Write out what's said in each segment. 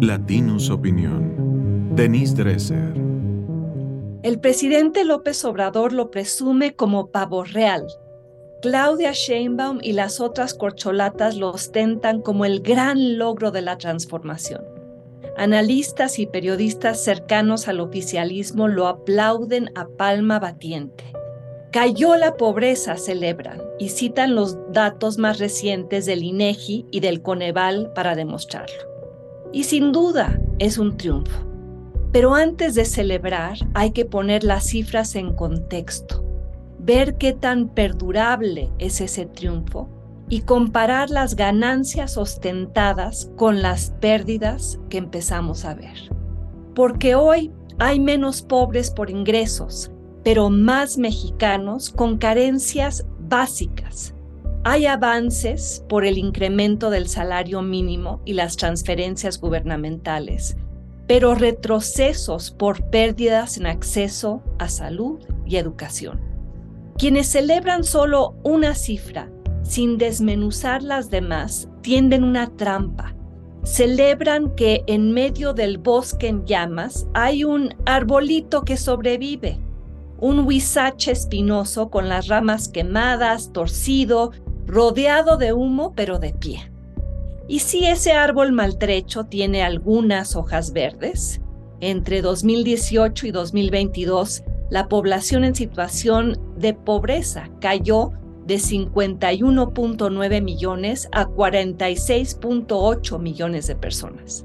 Latinus Opinión. Denise Dresser. El presidente López Obrador lo presume como pavo real. Claudia Sheinbaum y las otras corcholatas lo ostentan como el gran logro de la transformación. Analistas y periodistas cercanos al oficialismo lo aplauden a palma batiente. Cayó la pobreza, celebran, y citan los datos más recientes del INEGI y del Coneval para demostrarlo. Y sin duda es un triunfo. Pero antes de celebrar hay que poner las cifras en contexto, ver qué tan perdurable es ese triunfo y comparar las ganancias ostentadas con las pérdidas que empezamos a ver. Porque hoy hay menos pobres por ingresos, pero más mexicanos con carencias básicas. Hay avances por el incremento del salario mínimo y las transferencias gubernamentales, pero retrocesos por pérdidas en acceso a salud y educación. Quienes celebran solo una cifra sin desmenuzar las demás tienden una trampa. Celebran que en medio del bosque en llamas hay un arbolito que sobrevive un huizache espinoso con las ramas quemadas, torcido, rodeado de humo, pero de pie. ¿Y si ese árbol maltrecho tiene algunas hojas verdes? Entre 2018 y 2022, la población en situación de pobreza cayó de 51.9 millones a 46.8 millones de personas.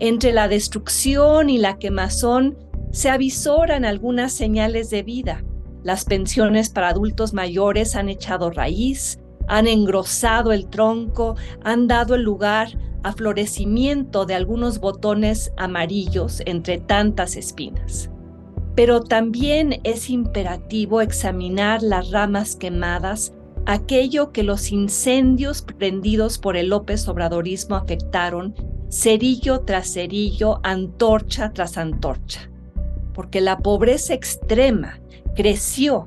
Entre la destrucción y la quemazón, se avisoran algunas señales de vida. Las pensiones para adultos mayores han echado raíz, han engrosado el tronco, han dado el lugar a florecimiento de algunos botones amarillos entre tantas espinas. Pero también es imperativo examinar las ramas quemadas, aquello que los incendios prendidos por el López Obradorismo afectaron, cerillo tras cerillo, antorcha tras antorcha porque la pobreza extrema creció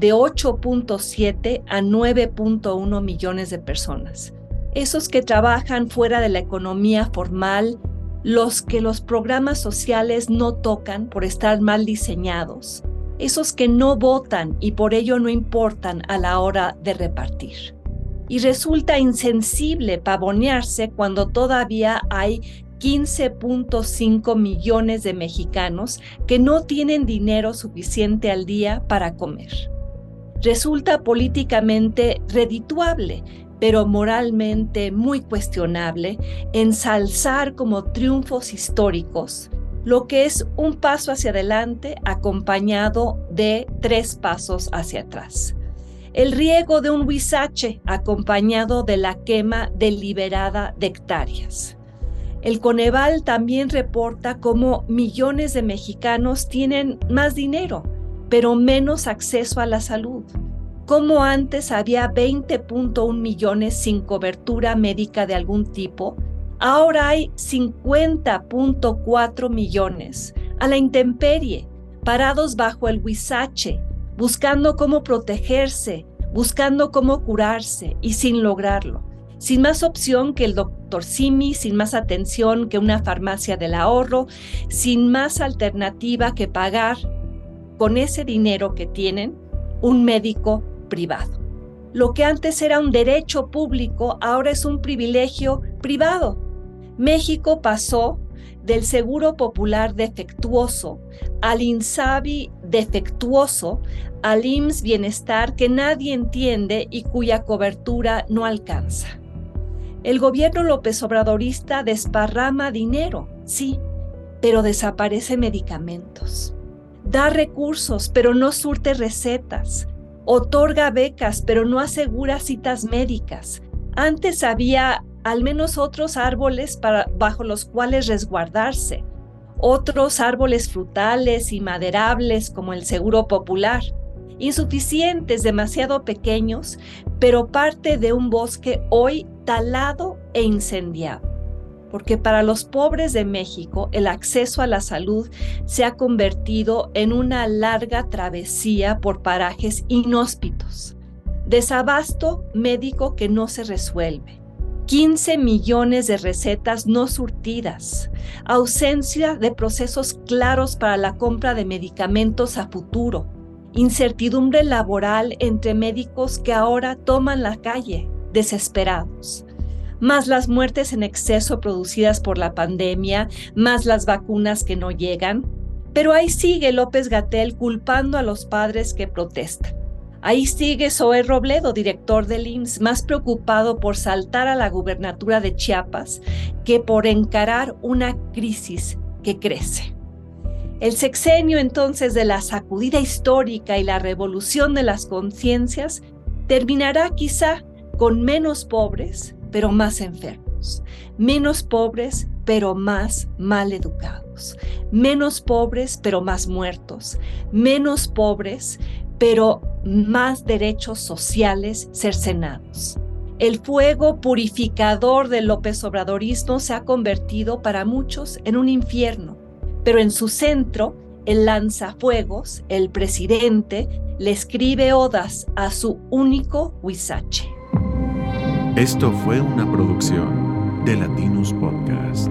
de 8.7 a 9.1 millones de personas. Esos que trabajan fuera de la economía formal, los que los programas sociales no tocan por estar mal diseñados, esos que no votan y por ello no importan a la hora de repartir. Y resulta insensible pavonearse cuando todavía hay 15.5 millones de mexicanos que no tienen dinero suficiente al día para comer. Resulta políticamente redituable, pero moralmente muy cuestionable, ensalzar como triunfos históricos lo que es un paso hacia adelante acompañado de tres pasos hacia atrás. El riego de un huizache acompañado de la quema deliberada de hectáreas el Coneval también reporta cómo millones de mexicanos tienen más dinero, pero menos acceso a la salud. Como antes había 20.1 millones sin cobertura médica de algún tipo, ahora hay 50.4 millones a la intemperie, parados bajo el huizache, buscando cómo protegerse, buscando cómo curarse y sin lograrlo sin más opción que el doctor Simi, sin más atención que una farmacia del ahorro, sin más alternativa que pagar con ese dinero que tienen un médico privado. Lo que antes era un derecho público ahora es un privilegio privado. México pasó del seguro popular defectuoso al INSABI defectuoso, al IMSS bienestar que nadie entiende y cuya cobertura no alcanza. El gobierno López Obradorista desparrama dinero, sí, pero desaparece medicamentos. Da recursos, pero no surte recetas. Otorga becas, pero no asegura citas médicas. Antes había al menos otros árboles para, bajo los cuales resguardarse, otros árboles frutales y maderables como el Seguro Popular insuficientes, demasiado pequeños, pero parte de un bosque hoy talado e incendiado. Porque para los pobres de México el acceso a la salud se ha convertido en una larga travesía por parajes inhóspitos. Desabasto médico que no se resuelve. 15 millones de recetas no surtidas, ausencia de procesos claros para la compra de medicamentos a futuro, incertidumbre laboral entre médicos que ahora toman la calle desesperados, más las muertes en exceso producidas por la pandemia, más las vacunas que no llegan. Pero ahí sigue López Gatel culpando a los padres que protestan. Ahí sigue Zoe Robledo, director del IMSS, más preocupado por saltar a la gubernatura de Chiapas que por encarar una crisis que crece. El sexenio entonces de la sacudida histórica y la revolución de las conciencias terminará quizá con menos pobres, pero más enfermos, menos pobres, pero más mal educados, menos pobres, pero más muertos, menos pobres, pero más derechos sociales cercenados. El fuego purificador del López Obradorismo se ha convertido para muchos en un infierno, pero en su centro, el lanzafuegos, el presidente, le escribe odas a su único huizache. Esto fue una producción de Latinus Podcast.